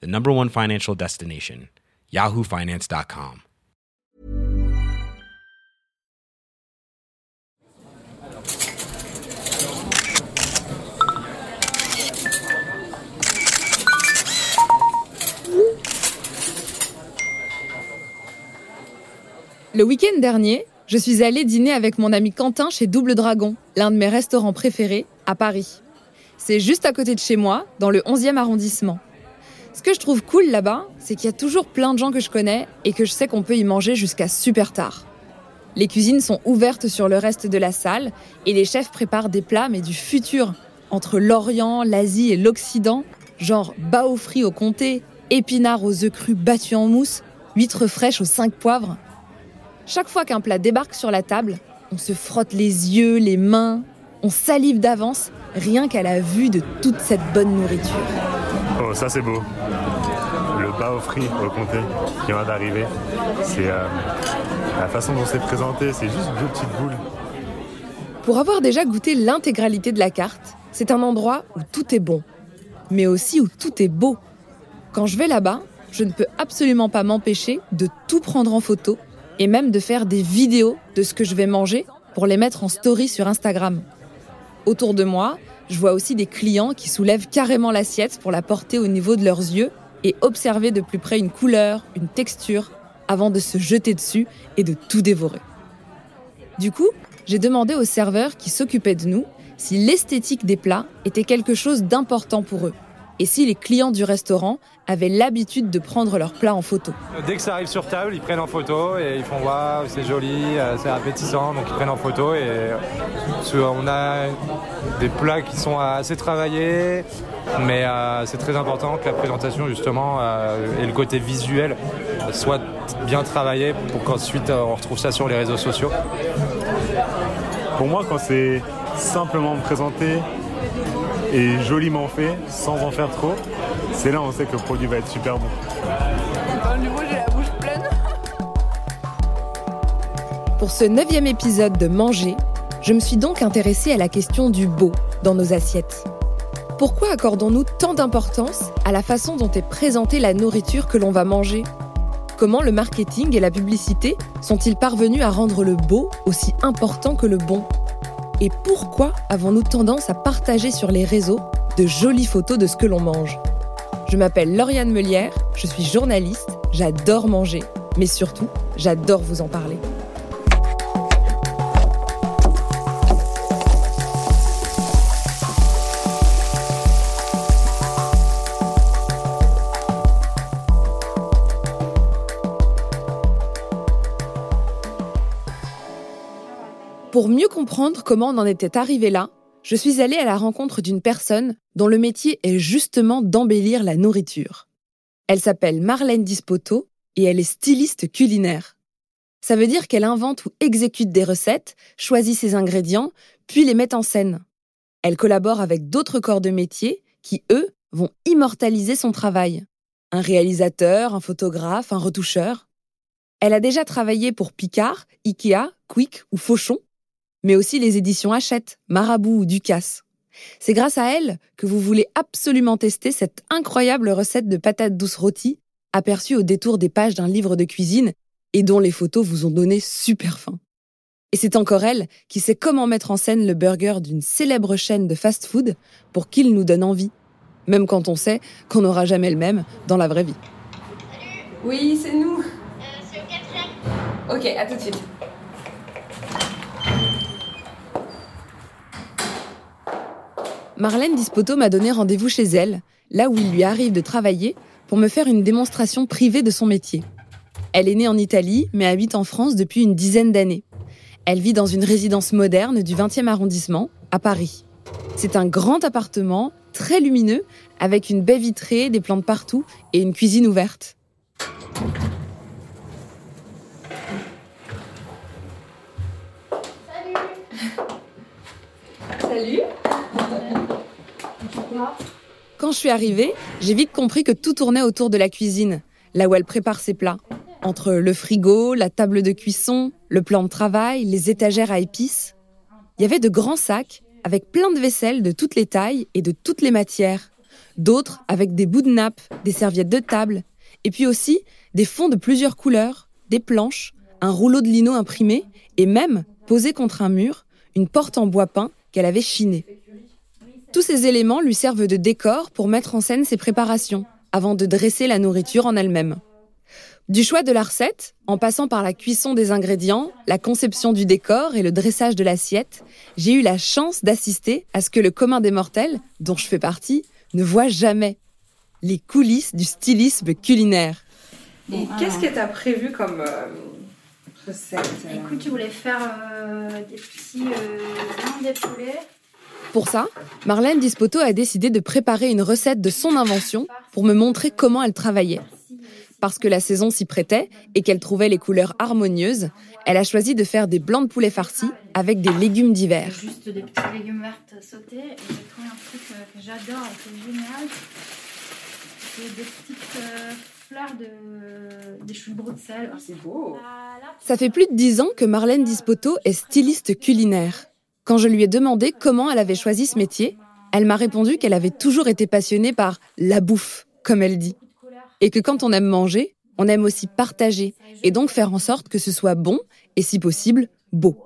the number one financial destination, yahoofinance.com. Le week-end dernier, je suis allée dîner avec mon ami Quentin chez Double Dragon, l'un de mes restaurants préférés, à Paris. C'est juste à côté de chez moi, dans le 11e arrondissement. Ce que je trouve cool là-bas, c'est qu'il y a toujours plein de gens que je connais et que je sais qu'on peut y manger jusqu'à super tard. Les cuisines sont ouvertes sur le reste de la salle et les chefs préparent des plats mais du futur, entre l'Orient, l'Asie et l'Occident, genre bao frit au comté, épinards aux œufs crus battus en mousse, huîtres fraîches aux cinq poivres. Chaque fois qu'un plat débarque sur la table, on se frotte les yeux, les mains, on salive d'avance, rien qu'à la vue de toute cette bonne nourriture. Oh, ça c'est beau. Le bao frit au comté qui vient d'arriver. C'est euh, la façon dont c'est présenté, c'est juste deux petites boules. Pour avoir déjà goûté l'intégralité de la carte, c'est un endroit où tout est bon, mais aussi où tout est beau. Quand je vais là-bas, je ne peux absolument pas m'empêcher de tout prendre en photo et même de faire des vidéos de ce que je vais manger pour les mettre en story sur Instagram. Autour de moi, je vois aussi des clients qui soulèvent carrément l'assiette pour la porter au niveau de leurs yeux et observer de plus près une couleur, une texture, avant de se jeter dessus et de tout dévorer. Du coup, j'ai demandé aux serveurs qui s'occupaient de nous si l'esthétique des plats était quelque chose d'important pour eux et si les clients du restaurant avaient l'habitude de prendre leurs plats en photo. Dès que ça arrive sur table, ils prennent en photo et ils font waouh, c'est joli, euh, c'est appétissant, donc ils prennent en photo et euh, on a des plats qui sont assez travaillés, mais euh, c'est très important que la présentation justement et le côté visuel soient bien travaillés pour qu'ensuite on retrouve ça sur les réseaux sociaux. Pour moi, quand c'est simplement présenté, et joliment fait, sans en faire trop, c'est là où on sait que le produit va être super bon. j'ai la bouche pleine. Pour ce neuvième épisode de Manger, je me suis donc intéressée à la question du beau dans nos assiettes. Pourquoi accordons-nous tant d'importance à la façon dont est présentée la nourriture que l'on va manger? Comment le marketing et la publicité sont-ils parvenus à rendre le beau aussi important que le bon? Et pourquoi avons-nous tendance à partager sur les réseaux de jolies photos de ce que l'on mange? Je m'appelle Lauriane Melière, je suis journaliste, j'adore manger, mais surtout, j'adore vous en parler. Pour mieux comprendre comment on en était arrivé là, je suis allée à la rencontre d'une personne dont le métier est justement d'embellir la nourriture. Elle s'appelle Marlène Dispoto et elle est styliste culinaire. Ça veut dire qu'elle invente ou exécute des recettes, choisit ses ingrédients, puis les met en scène. Elle collabore avec d'autres corps de métier qui, eux, vont immortaliser son travail. Un réalisateur, un photographe, un retoucheur. Elle a déjà travaillé pour Picard, Ikea, Quick ou Fauchon, mais aussi les éditions Hachette, Marabout ou Ducasse. C'est grâce à elle que vous voulez absolument tester cette incroyable recette de patates douces rôties, aperçue au détour des pages d'un livre de cuisine et dont les photos vous ont donné super faim. Et c'est encore elle qui sait comment mettre en scène le burger d'une célèbre chaîne de fast-food pour qu'il nous donne envie, même quand on sait qu'on n'aura jamais le même dans la vraie vie. Oui, c'est nous. Euh, c'est au quatrième. Ok, à tout de suite. Marlène Dispoto m'a donné rendez-vous chez elle, là où il lui arrive de travailler, pour me faire une démonstration privée de son métier. Elle est née en Italie, mais habite en France depuis une dizaine d'années. Elle vit dans une résidence moderne du 20e arrondissement, à Paris. C'est un grand appartement, très lumineux, avec une baie vitrée, des plantes partout et une cuisine ouverte. Salut Quand je suis arrivée, j'ai vite compris que tout tournait autour de la cuisine, là où elle prépare ses plats. Entre le frigo, la table de cuisson, le plan de travail, les étagères à épices. Il y avait de grands sacs avec plein de vaisselle de toutes les tailles et de toutes les matières. D'autres avec des bouts de nappe, des serviettes de table. Et puis aussi des fonds de plusieurs couleurs, des planches, un rouleau de lino imprimé et même, posé contre un mur, une porte en bois peint qu'elle avait chinée. Tous ces éléments lui servent de décor pour mettre en scène ses préparations, avant de dresser la nourriture en elle-même. Du choix de la recette, en passant par la cuisson des ingrédients, la conception du décor et le dressage de l'assiette, j'ai eu la chance d'assister à ce que le commun des mortels, dont je fais partie, ne voit jamais. Les coulisses du stylisme culinaire. Et qu'est-ce que t'as prévu comme euh, recette euh? Écoute, je voulais faire euh, des petits euh, des poulets. Pour ça, Marlène Dispoto a décidé de préparer une recette de son invention pour me montrer comment elle travaillait. Parce que la saison s'y prêtait et qu'elle trouvait les couleurs harmonieuses, elle a choisi de faire des blancs de poulet farcis avec des légumes d'hiver. Juste des petits légumes verts sautés. J'ai trouvé un truc euh, que j'adore et qui est génial. C'est des petites euh, fleurs de, des choux de Bruxelles. Ah, C'est beau Ça fait plus de dix ans que Marlène Dispoto est styliste culinaire. Quand je lui ai demandé comment elle avait choisi ce métier, elle m'a répondu qu'elle avait toujours été passionnée par la bouffe, comme elle dit. Et que quand on aime manger, on aime aussi partager et donc faire en sorte que ce soit bon et si possible, beau.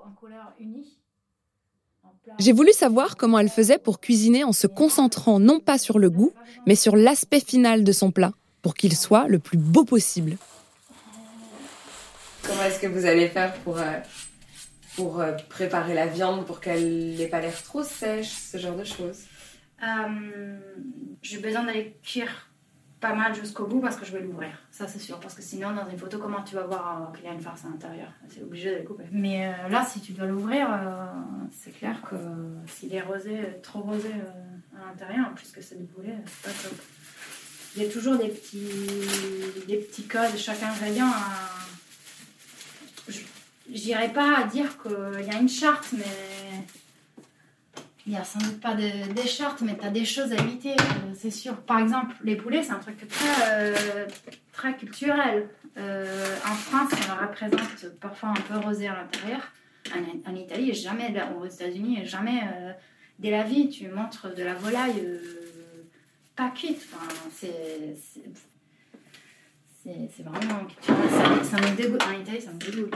J'ai voulu savoir comment elle faisait pour cuisiner en se concentrant non pas sur le goût, mais sur l'aspect final de son plat, pour qu'il soit le plus beau possible. Comment est-ce que vous allez faire pour, euh, pour euh, préparer la viande pour qu'elle n'ait pas l'air trop sèche, ce genre de choses Euh, j'ai besoin d'aller cuire pas mal jusqu'au bout parce que je vais l'ouvrir. Ça, c'est sûr. Parce que sinon, dans une photo, comment tu vas voir euh, qu'il y a une farce à l'intérieur? C'est obligé de le couper. Mais euh, là, si tu dois l'ouvrir, euh, c'est clair que s'il est rosé, trop rosé euh, à l'intérieur, en plus que c'est du poulet, c'est pas top. Il y a toujours des petits, des petits codes, chaque ingrédient a... Je n'irai pas à dire qu'il y a une charte, mais il n'y a sans doute pas de, des chartes, mais tu as des choses à éviter, euh, c'est sûr. Par exemple, les poulets, c'est un truc très, euh, très culturel. Euh, en France, on le représente parfois un peu rosé à l'intérieur. En, Italie, jamais, la- aux États-Unis, jamais dès la vie, tu montres de la volaille pas cuite. C'est. C'est- vraiment. Ça. En Italie, ça me dégoûte.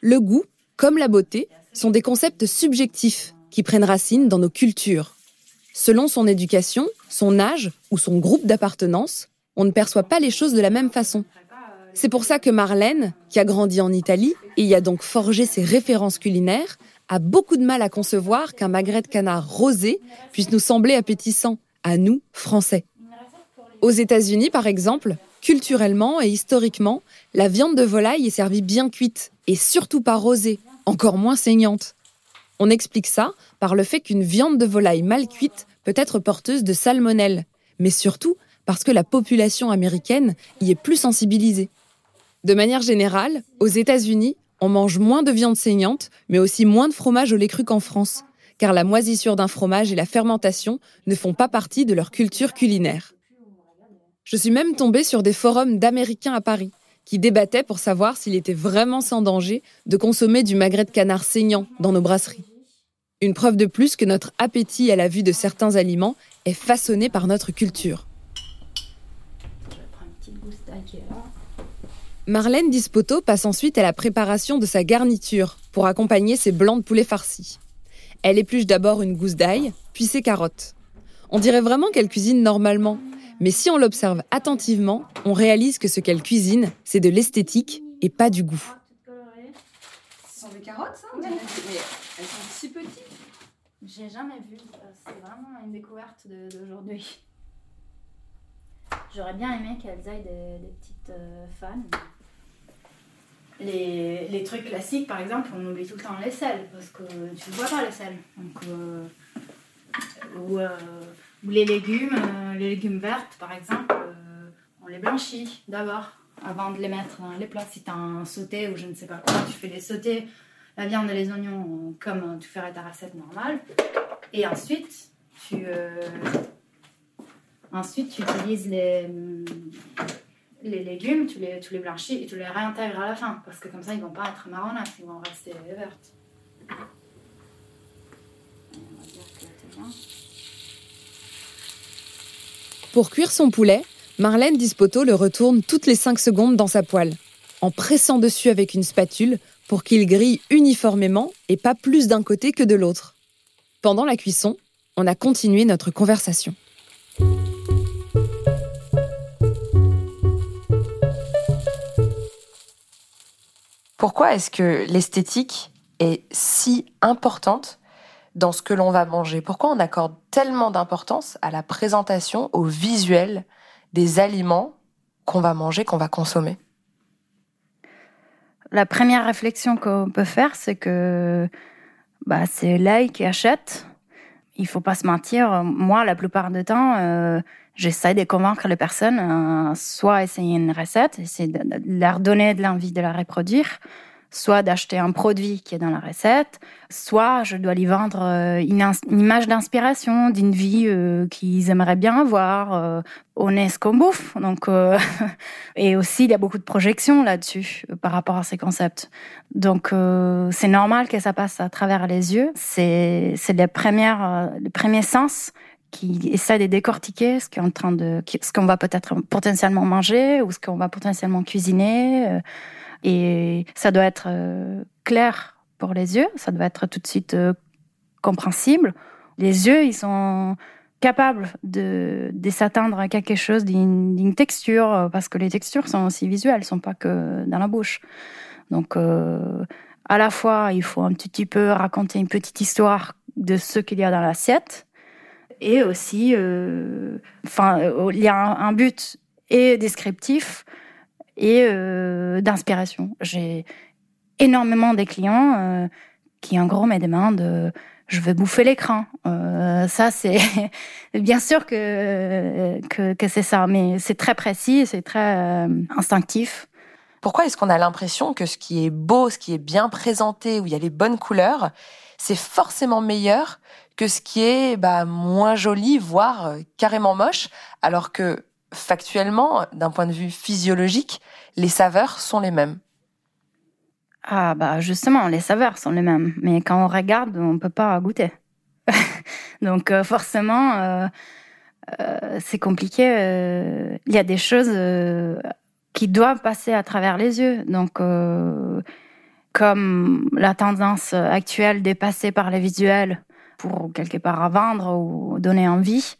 Le goût, comme la beauté, sont des concepts subjectifs qui prennent racine dans nos cultures. Selon son éducation, son âge ou son groupe d'appartenance, on ne perçoit pas les choses de la même façon. C'est pour ça que Marlène, qui a grandi en Italie et y a donc forgé ses références culinaires, a beaucoup de mal à concevoir qu'un magret de canard rosé puisse nous sembler appétissant, à nous, Français. Aux États-Unis, par exemple, culturellement et historiquement, la viande de volaille est servie bien cuite et surtout pas rosée, encore moins saignante. On explique ça par le fait qu'une viande de volaille mal cuite peut être porteuse de salmonelle, mais surtout parce que la population américaine y est plus sensibilisée. De manière générale, aux États-Unis, on mange moins de viande saignante, mais aussi moins de fromage au lait cru qu'en France, car la moisissure d'un fromage et la fermentation ne font pas partie de leur culture culinaire. Je suis même tombée sur des forums d'Américains à Paris qui débattaient pour savoir s'il était vraiment sans danger de consommer du magret de canard saignant dans nos brasseries. Une preuve de plus que notre appétit à la vue de certains aliments est façonné par notre culture. Marlène Dispoto passe ensuite à la préparation de sa garniture pour accompagner ses blancs de poulet farcis. Elle épluche d'abord une gousse d'ail, puis ses carottes. On dirait vraiment qu'elle cuisine normalement, mais si on l'observe attentivement, on réalise que ce qu'elle cuisine, c'est de l'esthétique et pas du goût. Ce sont des carottes, ça Mais elles sont si petites. J'ai jamais vu. euh, C'est vraiment une découverte d'aujourd'hui. J'aurais bien aimé qu'elles aillent des, des petites euh, fans. Les, les trucs classiques, par exemple, on oublie tout le temps les sels parce que tu vois pas les sels. Donc, euh, Ou, les légumes, les légumes vertes par exemple, on les blanchit d'abord avant de les mettre dans les plats. Si tu as un sauté ou je ne sais pas quoi, tu fais les sauter la viande et les oignons comme tu ferais ta recette normale. Et ensuite, tu, ensuite, tu utilises les, les légumes, tu les, blanchis et tu les réintègres à la fin. Parce que comme ça, ils vont pas être marronnages, ils vont rester vertes. Pour cuire son poulet, Marlène Dispoto le retourne toutes les 5 secondes dans sa poêle, en pressant dessus avec une spatule pour qu'il grille uniformément et pas plus d'un côté que de l'autre. Pendant la cuisson, on a continué notre conversation. Pourquoi est-ce que l'esthétique est si importante dans ce que l'on va manger Pourquoi on accorde tellement d'importance à la présentation, au visuel des aliments qu'on va manger, qu'on va consommer? La première réflexion qu'on peut faire, c'est que bah, c'est l'œil qui achète. Il faut pas se mentir. Moi, la plupart du temps, euh, j'essaie de convaincre les personnes, euh, soit essayer une recette, essayer de, leur donner de l'envie de la reproduire, soit d'acheter un produit qui est dans la recette, soit je dois lui vendre euh, une, image d'inspiration d'une vie euh, qu'ils aimeraient bien avoir. Euh, on est ce qu'on bouffe, donc et aussi il y a beaucoup de projections là-dessus par rapport à ces concepts. Donc c'est normal que ça passe à travers les yeux. C'est c'est les sens qui essaie de décortiquer ce ce qu'on va peut-être potentiellement manger ou ce qu'on va potentiellement cuisiner. Euh, et ça doit être euh, clair pour les yeux, ça doit être tout de suite euh, compréhensible. Les yeux, ils sont capables de, s'atteindre à quelque chose d'une texture, parce que les textures sont aussi visuelles, elles sont pas que dans la bouche. Donc, à la fois, il faut un petit peu raconter une petite histoire de ce qu'il y a dans l'assiette, et aussi, euh, euh, il y a un, but et descriptif et euh, d'inspiration. J'ai énormément des clients qui en gros me demandent je veux bouffer l'écran. ça, c'est bien sûr que, que, que c'est ça, mais c'est très précis, c'est très instinctif. Pourquoi est-ce qu'on a l'impression que ce qui est beau, ce qui est bien présenté, où il y a les bonnes couleurs, c'est forcément meilleur que ce qui est bah, moins joli, voire euh, carrément moche, alors que factuellement, d'un point de vue physiologique, les saveurs sont les mêmes. Ah bah justement, les saveurs sont les mêmes, mais quand on regarde, on peut pas goûter. Donc euh, forcément, euh, c'est compliqué. Il y a des choses qui doivent passer à travers les yeux. Donc comme la tendance actuelle dépassée par les visuels pour quelque part à vendre ou donner envie,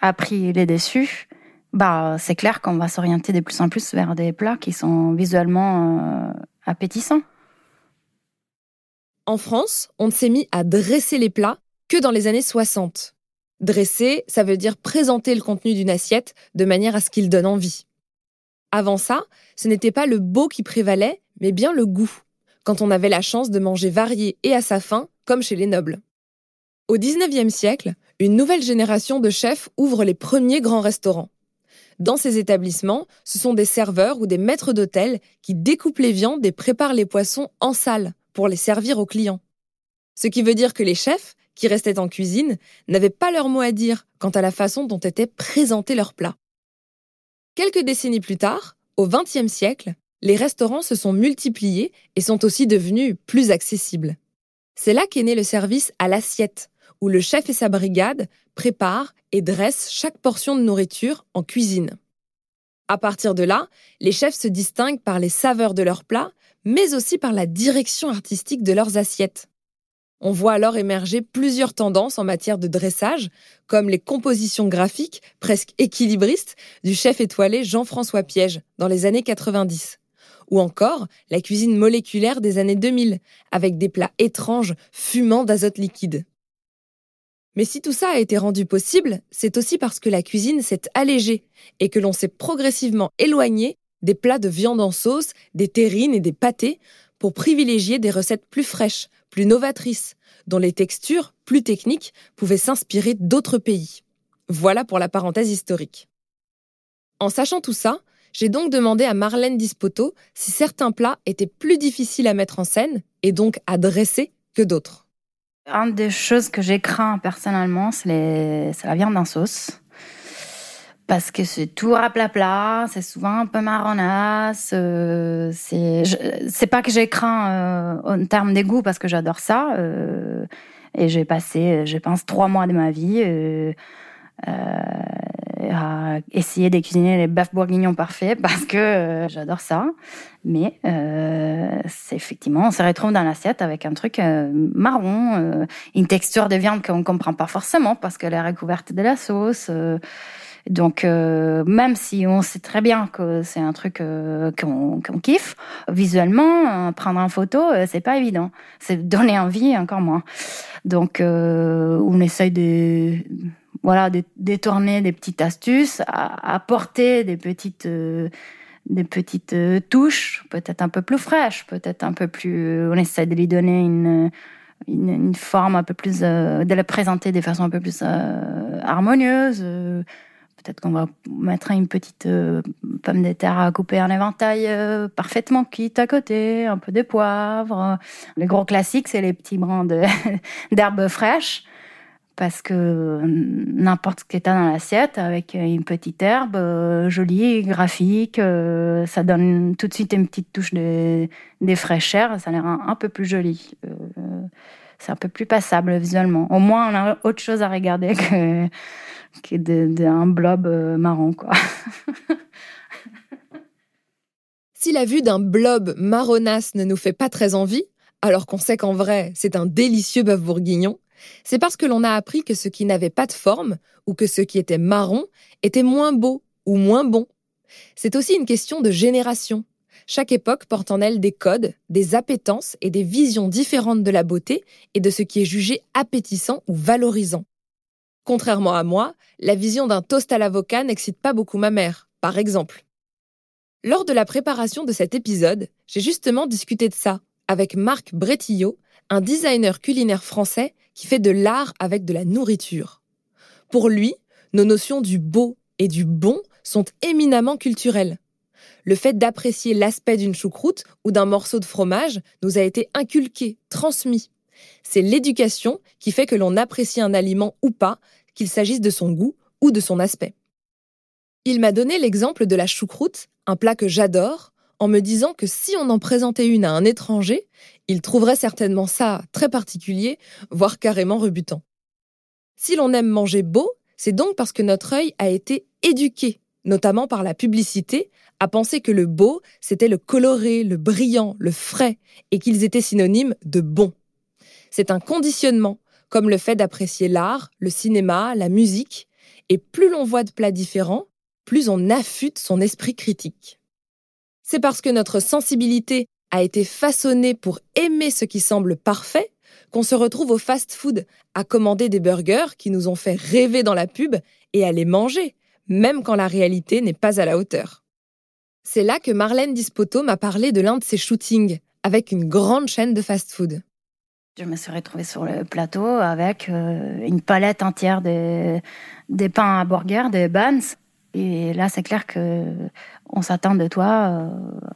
a pris les déçus, bah, c'est clair qu'on va s'orienter de plus en plus vers des plats qui sont visuellement euh, appétissants. En France, on ne s'est mis à dresser les plats que dans les années 60. Dresser, ça veut dire présenter le contenu d'une assiette de manière à ce qu'il donne envie. Avant ça, ce n'était pas le beau qui prévalait, mais bien le goût, quand on avait la chance de manger varié et à sa faim, comme chez les nobles. Au XIXe siècle, une nouvelle génération de chefs ouvre les premiers grands restaurants. Dans ces établissements, ce sont des serveurs ou des maîtres d'hôtel qui découpent les viandes et préparent les poissons en salle pour les servir aux clients. Ce qui veut dire que les chefs, qui restaient en cuisine, n'avaient pas leur mot à dire quant à la façon dont étaient présentés leurs plats. Quelques décennies plus tard, au XXe siècle, les restaurants se sont multipliés et sont aussi devenus plus accessibles. C'est là qu'est né le service à l'assiette, où le chef et sa brigade préparent et dressent chaque portion de nourriture en cuisine. À partir de là, les chefs se distinguent par les saveurs de leurs plats, mais aussi par la direction artistique de leurs assiettes. On voit alors émerger plusieurs tendances en matière de dressage, comme les compositions graphiques presque équilibristes du chef étoilé Jean-François Piège dans les années 90 ou encore la cuisine moléculaire des années 2000, avec des plats étranges fumant d'azote liquide. Mais si tout ça a été rendu possible, c'est aussi parce que la cuisine s'est allégée et que l'on s'est progressivement éloigné des plats de viande en sauce, des terrines et des pâtés pour privilégier des recettes plus fraîches, plus novatrices, dont les textures, plus techniques, pouvaient s'inspirer d'autres pays. Voilà pour la parenthèse historique. En sachant tout ça, j'ai donc demandé à Marlène Dispoto si certains plats étaient plus difficiles à mettre en scène et donc à dresser que d'autres. Une des choses que j'ai craint personnellement, c'est la viande en sauce. Parce que c'est tout plat, c'est souvent un peu marronasse. Euh, c'est pas que j'ai craint euh, en termes d'égout parce que j'adore ça. Euh, et j'ai passé, je pense, trois mois de ma vie à essayer de cuisiner les bœufs bourguignons parfaits parce que euh, j'adore ça. Mais euh, effectivement, on se retrouve dans l'assiette avec un truc euh, marron, une texture de viande qu'on comprend pas forcément parce qu'elle est recouverte de la sauce. Donc, même si on sait très bien que c'est un truc qu'on kiffe, visuellement, prendre en photo, c'est pas évident. C'est donner envie encore moins. Donc, on essaye de voilà, détourner des petites astuces, apporter des petites, euh, des petites euh, touches, peut-être un peu plus fraîches, peut-être un peu plus. On essaie de lui donner une, une, forme un peu plus, euh, de la présenter de façon un peu plus harmonieuse. Peut-être qu'on va mettre une petite pomme de à couper en éventail parfaitement quitte à côté, un peu de poivre. Les gros classiques, c'est les petits brins d'herbes fraîches parce que n'importe ce qui est dans l'assiette avec une petite herbe euh, jolie, graphique, euh, ça donne tout de suite une petite touche de, des fraîcheurs, ça a l'air un, peu plus joli. Euh, c'est un peu plus passable visuellement. Au moins, on a autre chose à regarder que, que blob marron, si la vue d'un blob marronasse ne nous fait pas très envie, alors qu'on sait qu'en vrai, c'est un délicieux bœuf bourguignon, c'est parce que l'on a appris que ce qui n'avait pas de forme, ou que ce qui était marron, était moins beau ou moins bon. C'est aussi une question de génération. Chaque époque porte en elle des codes, des appétences et des visions différentes de la beauté et de ce qui est jugé appétissant ou valorisant. Contrairement à moi, la vision d'un toast à l'avocat n'excite pas beaucoup ma mère, par exemple. Lors de la préparation de cet épisode, j'ai justement discuté de ça avec Marc Bretillot, un designer culinaire français qui fait de l'art avec de la nourriture. Pour lui, nos notions du beau et du bon sont éminemment culturelles. Le fait d'apprécier l'aspect d'une choucroute ou d'un morceau de fromage nous a été inculqué, transmis. C'est l'éducation qui fait que l'on apprécie un aliment ou pas, qu'il s'agisse de son goût ou de son aspect. Il m'a donné l'exemple de la choucroute, un plat que j'adore, en me disant que si on en présentait une à un étranger, il trouverait certainement ça très particulier, voire carrément rebutant. Si l'on aime manger beau, c'est donc parce que notre œil a été éduqué, notamment par la publicité, à penser que le beau, c'était le coloré, le brillant, le frais, et qu'ils étaient synonymes de bon. C'est un conditionnement, comme le fait d'apprécier l'art, le cinéma, la musique, et plus l'on voit de plats différents, plus on affûte son esprit critique. C'est parce que notre sensibilité a été façonnée pour aimer ce qui semble parfait qu'on se retrouve au fast-food à commander des burgers qui nous ont fait rêver dans la pub et à les manger, même quand la réalité n'est pas à la hauteur. C'est là que Marlène Dispoto m'a parlé de l'un de ses shootings avec une grande chaîne de fast-food. Je me suis retrouvée sur le plateau avec euh, une palette entière des pains à burger, des buns. Et là, c'est clair que on s'attend de toi euh,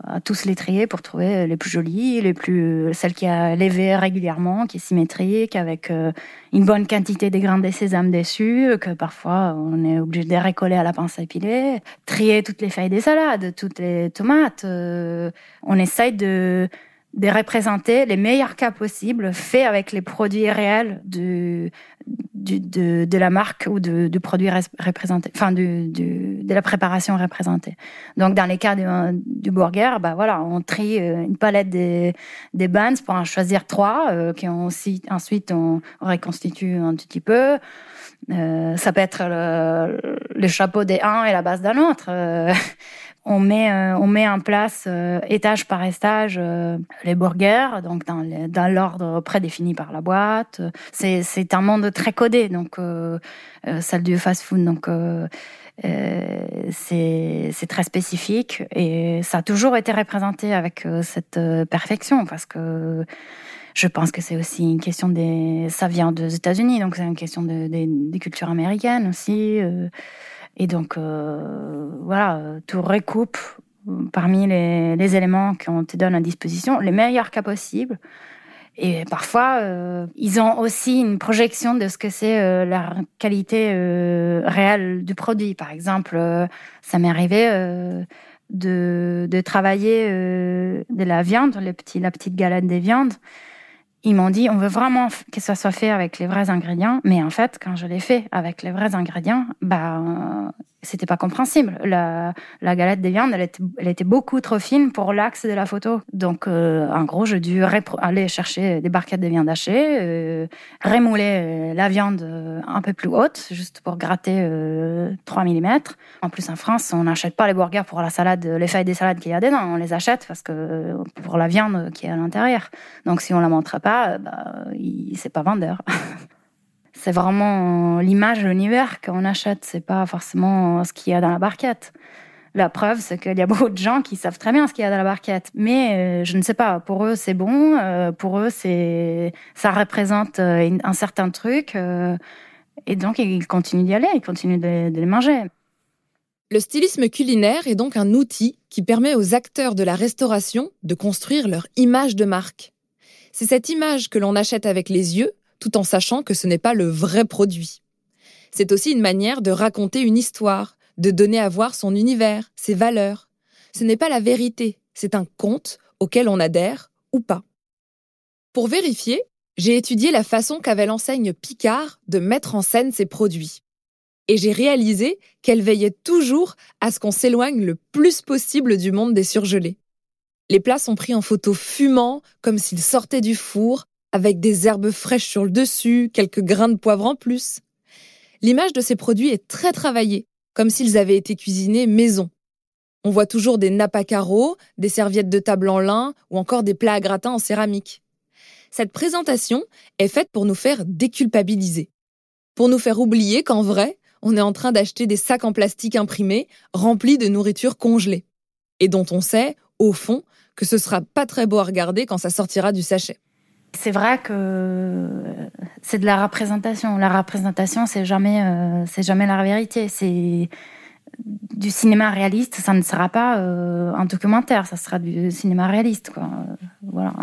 à tous les trier pour trouver les plus jolies, les plus celles qui a levé régulièrement, qui est symétrique, avec euh, une bonne quantité de grains de sésame dessus, que parfois on est obligé de récoller à la pince à épiler, trier toutes les feuilles des salades, toutes les tomates. Euh, on essaye de de représenter les meilleurs cas possibles faits avec les produits réels de, de, de, la marque ou du produit représenté, enfin du, de la préparation représentée. Donc dans les cas du, burger, bah voilà, on trie euh, une palette des, des buns pour en choisir trois, euh, qui ont aussi, ensuite on reconstitue un petit peu. Euh, ça peut être le, le, chapeau des uns et la base d'un autre. On met euh, on met en place euh, étage par étage euh, les burgers donc dans l'ordre prédéfini par la boîte c'est un monde très codé donc celle du fast food donc c'est c'est très spécifique et ça a toujours été représenté avec cette perfection parce que Je pense que c'est aussi une question des. Ça vient des États-Unis, donc c'est une question de, des cultures américaines aussi. Euh. et donc, euh, voilà, tu recoupe parmi les, les éléments qu'on te donne à disposition les meilleurs cas possibles. Et parfois, euh, ils ont aussi une projection de ce que c'est la qualité réelle du produit. Par exemple, ça m'est arrivé de, de, travailler de la viande, le petit, la petite galette des viandes ils m'ont dit on veut vraiment que ça soit fait avec les vrais ingrédients, mais en fait, quand je l'ai fait avec les vrais ingrédients, bah c'était pas compréhensible. La, galette des viandes, elle était, beaucoup trop fine pour l'axe de la photo. Donc, euh, en gros, j'ai dû aller chercher des barquettes de viande hachée, euh, remouler euh, la viande euh, un peu plus haute, juste pour gratter 3 mm. En plus, en France, on n'achète pas les burgers pour la salade, les feuilles des salades qu'il y a dedans. On les achète parce que pour la viande qui est à l'intérieur. Donc, si on la montre pas, bah, c'est pas vendeur. c'est vraiment l'image l'univers qu'on achète, c'est pas forcément ce qu'il y a dans la barquette. La preuve, c'est qu'il y a beaucoup de gens qui savent très bien ce qu'il y a dans la barquette, mais euh, je ne sais pas. Pour eux, c'est bon. Euh, pour eux, c'est ça représente euh, un certain truc, et donc ils continuent d'y aller, ils continuent de, de les manger. Le stylisme culinaire est donc un outil qui permet aux acteurs de la restauration de construire leur image de marque. C'est cette image que l'on achète avec les yeux tout en sachant que ce n'est pas le vrai produit. C'est aussi une manière de raconter une histoire, de donner à voir son univers, ses valeurs. Ce n'est pas la vérité, c'est un conte auquel on adhère ou pas. Pour vérifier, j'ai étudié la façon qu'avait l'enseigne Picard de mettre en scène ses produits. Et j'ai réalisé qu'elle veillait toujours à ce qu'on s'éloigne le plus possible du monde des surgelés. Les plats sont pris en photo fumant, comme s'ils sortaient du four, avec des herbes fraîches sur le dessus, quelques grains de poivre en plus. L'image de ces produits est très travaillée, comme s'ils avaient été cuisinés maison. On voit toujours des nappes carreaux, des serviettes de table en lin ou encore des plats à gratin en céramique. Cette présentation est faite pour nous faire déculpabiliser, pour nous faire oublier qu'en vrai, on est en train d'acheter des sacs en plastique imprimés remplis de nourriture congelée, et dont on sait, au fond, que ce sera pas très beau à regarder quand ça sortira du sachet. C'est vrai que c'est de la représentation. La représentation, c'est jamais, euh, c'est jamais la vérité. C'est du cinéma réaliste. Ça ne sera pas euh, un documentaire. Ça sera du cinéma réaliste, voilà.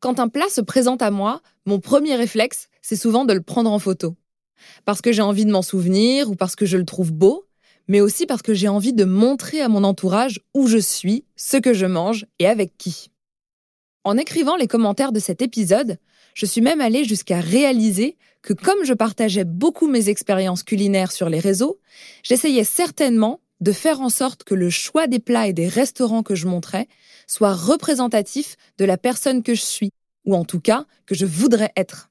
Quand un plat se présente à moi, mon premier réflexe, c'est souvent de le prendre en photo. Parce que j'ai envie de m'en souvenir ou parce que je le trouve beau, mais aussi parce que j'ai envie de montrer à mon entourage où je suis, ce que je mange et avec qui. En écrivant les commentaires de cet épisode, je suis même allée jusqu'à réaliser que comme je partageais beaucoup mes expériences culinaires sur les réseaux, j'essayais certainement de faire en sorte que le choix des plats et des restaurants que je montrais soit représentatif de la personne que je suis, ou en tout cas que je voudrais être.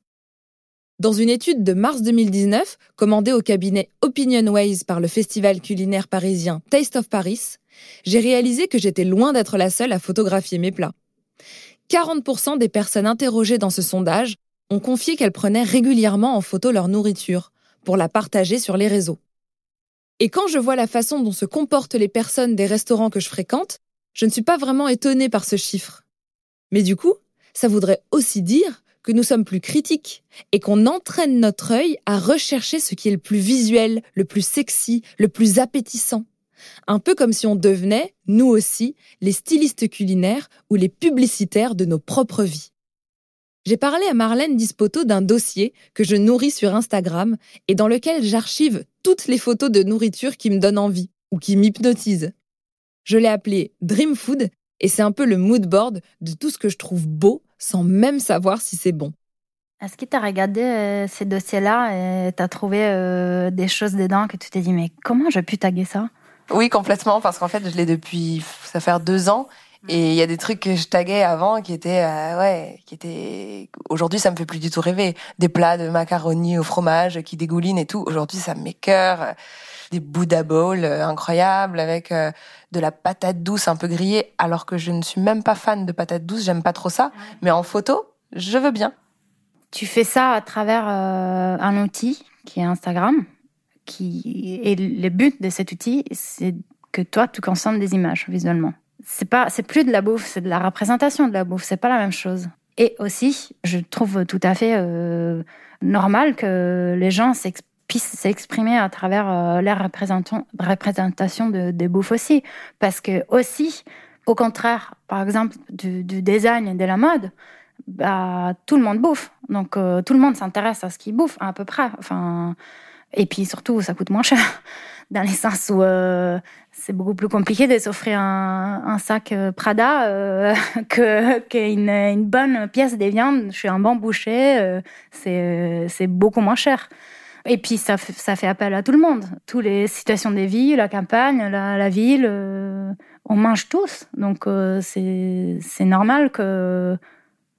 Dans une étude de mars 2019, commandée au cabinet OpinionWays par le festival culinaire parisien Taste of Paris, j'ai réalisé que j'étais loin d'être la seule à photographier mes plats. 40% des personnes interrogées dans ce sondage ont confié qu'elles prenaient régulièrement en photo leur nourriture pour la partager sur les réseaux. Et quand je vois la façon dont se comportent les personnes des restaurants que je fréquente, je ne suis pas vraiment étonnée par ce chiffre. Mais du coup, ça voudrait aussi dire que nous sommes plus critiques et qu'on entraîne notre œil à rechercher ce qui est le plus visuel, le plus sexy, le plus appétissant. Un peu comme si on devenait, nous aussi, les stylistes culinaires ou les publicitaires de nos propres vies. J'ai parlé à Marlène Dispoto d'un dossier que je nourris sur Instagram et dans lequel j'archive toutes les photos de nourriture qui me donnent envie ou qui m'hypnotisent. Je l'ai appelé Dream Food et c'est un peu le mood board de tout ce que je trouve beau sans même savoir si c'est bon. Est-ce que tu as regardé euh, ces dossiers-là et tu as trouvé euh, des choses dedans que tu t'es dit, mais comment j'ai pu taguer ça? Oui, complètement, parce qu'en fait, je l'ai depuis, ça fait deux ans. Et il y a des trucs que je taguais avant qui étaient, euh, ouais, qui étaient. Aujourd'hui, ça me fait plus du tout rêver. Des plats de macaroni au fromage qui dégoulinent et tout. Aujourd'hui, ça m'écœure des Buddha Bowl euh, incroyables avec euh, de la patate douce un peu grillée, alors que je ne suis même pas fan de patate douce, j'aime pas trop ça. Mais en photo, je veux bien. Tu fais ça à travers un outil qui est Instagram, qui et le but de cet outil, c'est que toi, tu consommes des images visuellement. C'est pas, c'est plus de la bouffe, c'est de la représentation de la bouffe. C'est pas la même chose. Et aussi, je trouve tout à fait euh, normal que les gens puissent s'exprimer à travers euh, leur représentation de, des bouffes aussi. Parce que aussi, au contraire, par exemple, du, design et de la mode, bah, tout le monde bouffe. Donc, euh, tout le monde s'intéresse à ce qu'il bouffe, à peu près. Enfin, et puis surtout, ça coûte moins cher. Dans les sens où euh, c'est beaucoup plus compliqué de s'offrir un, sac euh, Prada euh, que qu'une une bonne pièce de viande chez un bon boucher. c'est c'est beaucoup moins cher. Et puis ça, ça fait appel à tout le monde. Toutes les situations des vies, la campagne, la, ville, on mange tous. Donc c'est c'est normal que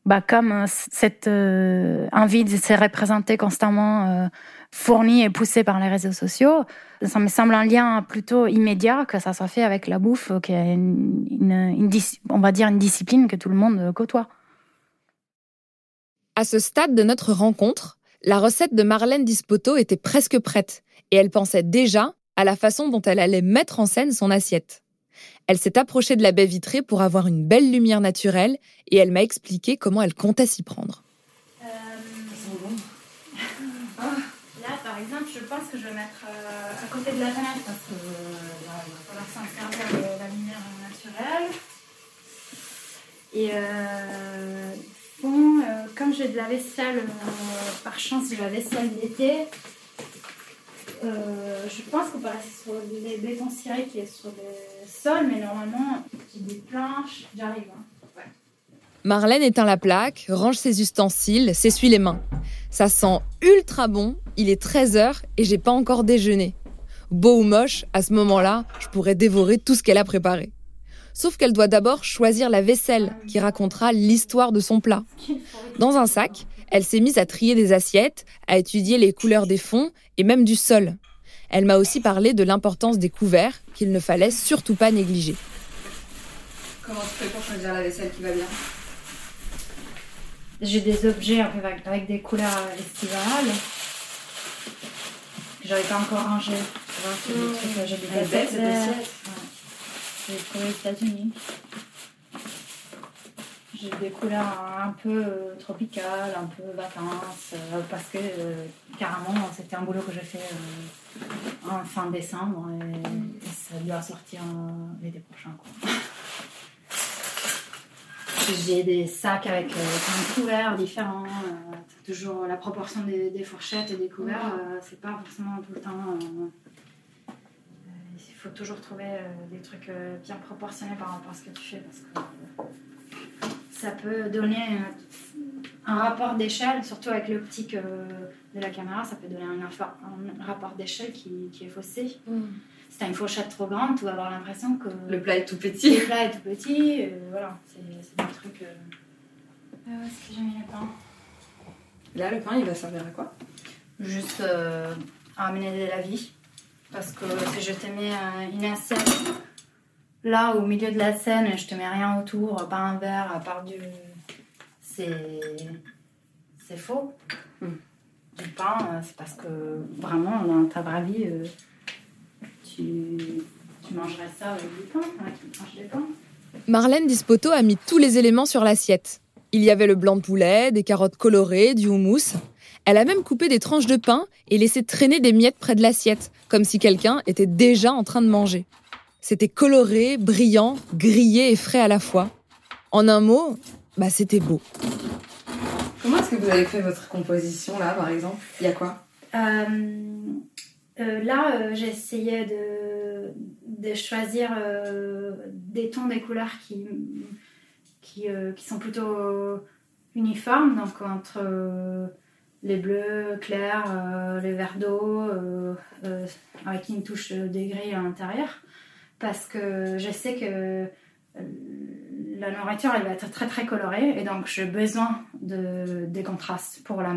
bah, comme cette envie de se représenter constamment fourni et poussé par les réseaux sociaux, ça me semble un lien plutôt immédiat que ça soit fait avec la bouffe, qui est une, on va dire une discipline que tout le monde côtoie. À ce stade de notre rencontre, la recette de Marlène Dispoto était presque prête et elle pensait déjà à la façon dont elle allait mettre en scène son assiette. Elle s'est approchée de la baie vitrée pour avoir une belle lumière naturelle et elle m'a expliqué comment elle comptait s'y prendre. je pense que je vais mettre euh, à côté de la fenêtre parce que euh, il va falloir s'en servir de la lumière naturelle. Et euh, bon, comme j'ai de la vaisselle, par chance j'ai la vaisselle d'été, je pense qu'on peut rester sur les bétons cirés qui est sur le sol, mais normalement, j'ai des planches, j'arrive. Hein. Marlène éteint la plaque, range ses ustensiles, s'essuie les mains. Ça sent ultra bon, il est 13h et j'ai pas encore déjeuné. Beau ou moche, à ce moment-là, je pourrais dévorer tout ce qu'elle a préparé. Sauf qu'elle doit d'abord choisir la vaisselle qui racontera l'histoire de son plat. Dans un sac, elle s'est mise à trier des assiettes, à étudier les couleurs des fonds et même du sol. Elle m'a aussi parlé de l'importance des couverts qu'il ne fallait surtout pas négliger. Comment tu fais pour choisir la vaisselle qui va bien? J'ai des objets avec, des couleurs estivales que j'avais pas encore rangé. J'ai des cassettes. J'ai trouvé aux États-Unis. J'ai des couleurs un peu euh, tropicales, un peu vacances, euh, parce que euh, carrément c'était un boulot que j'ai fait en fin décembre et, ça doit sortir l'été prochain. Quoi. J'ai des sacs avec euh, plein de couverts différents. Euh, toujours la proportion des, fourchettes et des couverts, euh, c'est pas forcément tout le temps. il faut toujours trouver des trucs bien proportionnés par rapport à ce que tu fais parce que ça peut donner un rapport d'échelle, surtout avec l'optique de la caméra, ça peut donner un, rapport d'échelle qui, est faussé. Mm si t'as une fourchette trop grande, tu vas avoir l'impression que. Le plat est tout petit. Le plat est tout petit, euh, voilà, c'est des trucs. Euh... Ah est-ce que j'ai mis le pain Là, le pain, il va servir à quoi? Juste euh, à amener de la vie. Parce que si je te mets une assiette là, au milieu de la scène, et je te mets rien autour, pas un verre, à part du. C'est. C'est faux. Hmm. Du pain, euh, c'est parce que vraiment, dans ta vraie vie tu, mangerais ça avec du pain, pain. Marlène Dispoto a mis tous les éléments sur l'assiette. Il y avait le blanc de poulet, des carottes colorées, du houmous. Elle a même coupé des tranches de pain et laissé traîner des miettes près de l'assiette, comme si quelqu'un était déjà en train de manger. C'était coloré, brillant, grillé et frais à la fois. En un mot, bah c'était beau. Comment est-ce que vous avez fait votre composition là, par exemple? Il y a quoi? Euh, euh, là, euh, j'essayais de, choisir euh, des tons, des couleurs qui, qui, sont plutôt uniformes, donc entre les bleus clairs, les verts d'eau, avec une touche de gris à l'intérieur, parce que je sais que la nourriture, elle va être très très colorée, et donc j'ai besoin de, des contrastes pour la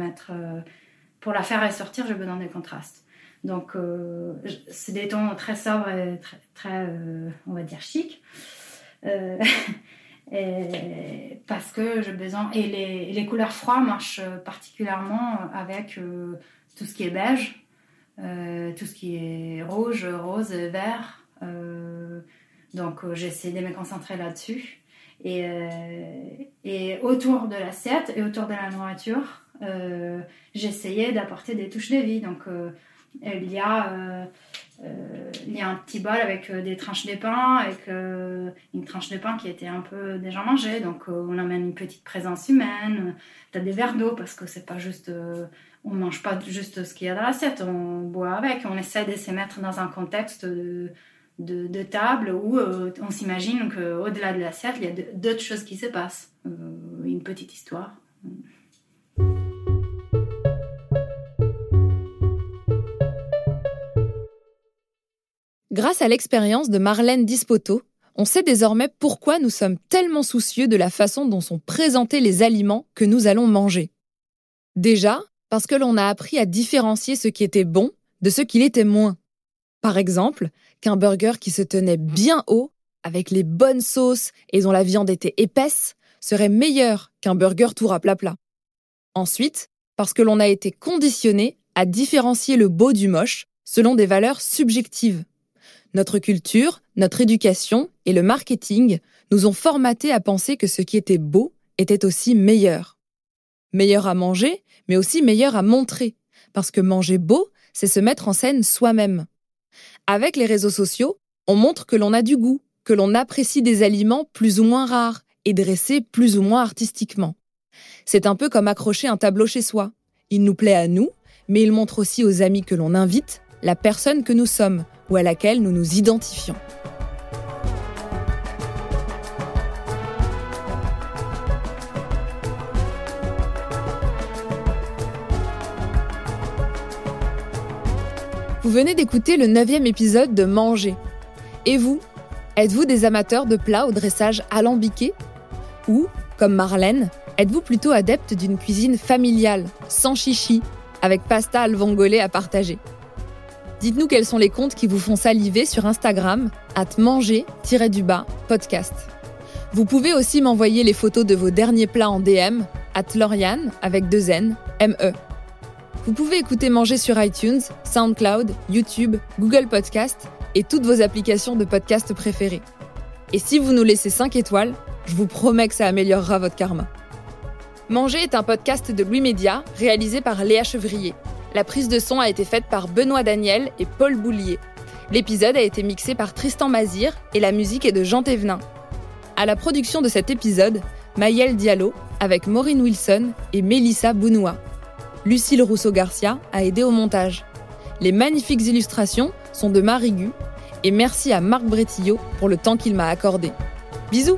pour la faire ressortir, j'ai besoin des contrastes. Donc, euh, c'est des tons très sobres et très, euh, on va dire, chic. Euh, parce que j'ai besoin. Et les, les, couleurs froides marchent particulièrement avec tout ce qui est beige, tout ce qui est rouge, rose, vert. donc j'ai essayé de me concentrer là-dessus. Et, et, autour de l'assiette et autour de la nourriture, j'essayais d'apporter des touches de vie. Donc il y a euh, il y a un petit bol avec euh, des tranches de pain, avec euh, une tranche de pain qui était un peu déjà mangée. Donc on amène une petite présence humaine. Tu as des verres d'eau parce que c'est pas juste. on mange pas juste ce qu'il y a dans l'assiette, on boit avec. On essaie de se mettre dans un contexte de, table où on s'imagine qu'au-delà de l'assiette, il y a d'autres choses qui se passent. une petite histoire. Grâce à l'expérience de Marlène Dispoto, on sait désormais pourquoi nous sommes tellement soucieux de la façon dont sont présentés les aliments que nous allons manger. Déjà, parce que l'on a appris à différencier ce qui était bon de ce qui l'était moins. Par exemple, qu'un burger qui se tenait bien haut, avec les bonnes sauces et dont la viande était épaisse, serait meilleur qu'un burger tout à plat plat. Ensuite, parce que l'on a été conditionné à différencier le beau du moche selon des valeurs subjectives. Notre culture, notre éducation et le marketing nous ont formatés à penser que ce qui était beau était aussi meilleur. Meilleur à manger, mais aussi meilleur à montrer, parce que manger beau, c'est se mettre en scène soi-même. Avec les réseaux sociaux, on montre que l'on a du goût, que l'on apprécie des aliments plus ou moins rares et dressés plus ou moins artistiquement. C'est un peu comme accrocher un tableau chez soi. Il nous plaît à nous, mais il montre aussi aux amis que l'on invite la personne que nous sommes, ou à laquelle nous nous identifions. Vous venez d'écouter le neuvième épisode de Manger. Et vous Êtes-vous des amateurs de plats au dressage alambiqué? Ou, comme Marlène, êtes-vous plutôt adepte d'une cuisine familiale, sans chichi, avec pasta al à partager? Dites-nous quels sont les comptes qui vous font saliver sur Instagram, at manger-du-bas podcast. Vous pouvez aussi m'envoyer les photos de vos derniers plats en DM, at Lauriane avec deux N, M-E. Vous pouvez écouter Manger sur iTunes, SoundCloud, YouTube, Google Podcast et toutes vos applications de podcast préférées. Et si vous nous laissez 5 étoiles, je vous promets que ça améliorera votre karma. Manger est un podcast de Louis Média réalisé par Léa Chevrier. La prise de son a été faite par Benoît Daniel et Paul Boulier. L'épisode a été mixé par Tristan Mazir et la musique est de Jean Thévenin. À la production de cet épisode, Maëlle Diallo avec Maureen Wilson et Mélissa Bounoua. Lucille Rousseau-Garcia a aidé au montage. Les magnifiques illustrations sont de Marigu et merci à Marc Bretillo pour le temps qu'il m'a accordé. Bisous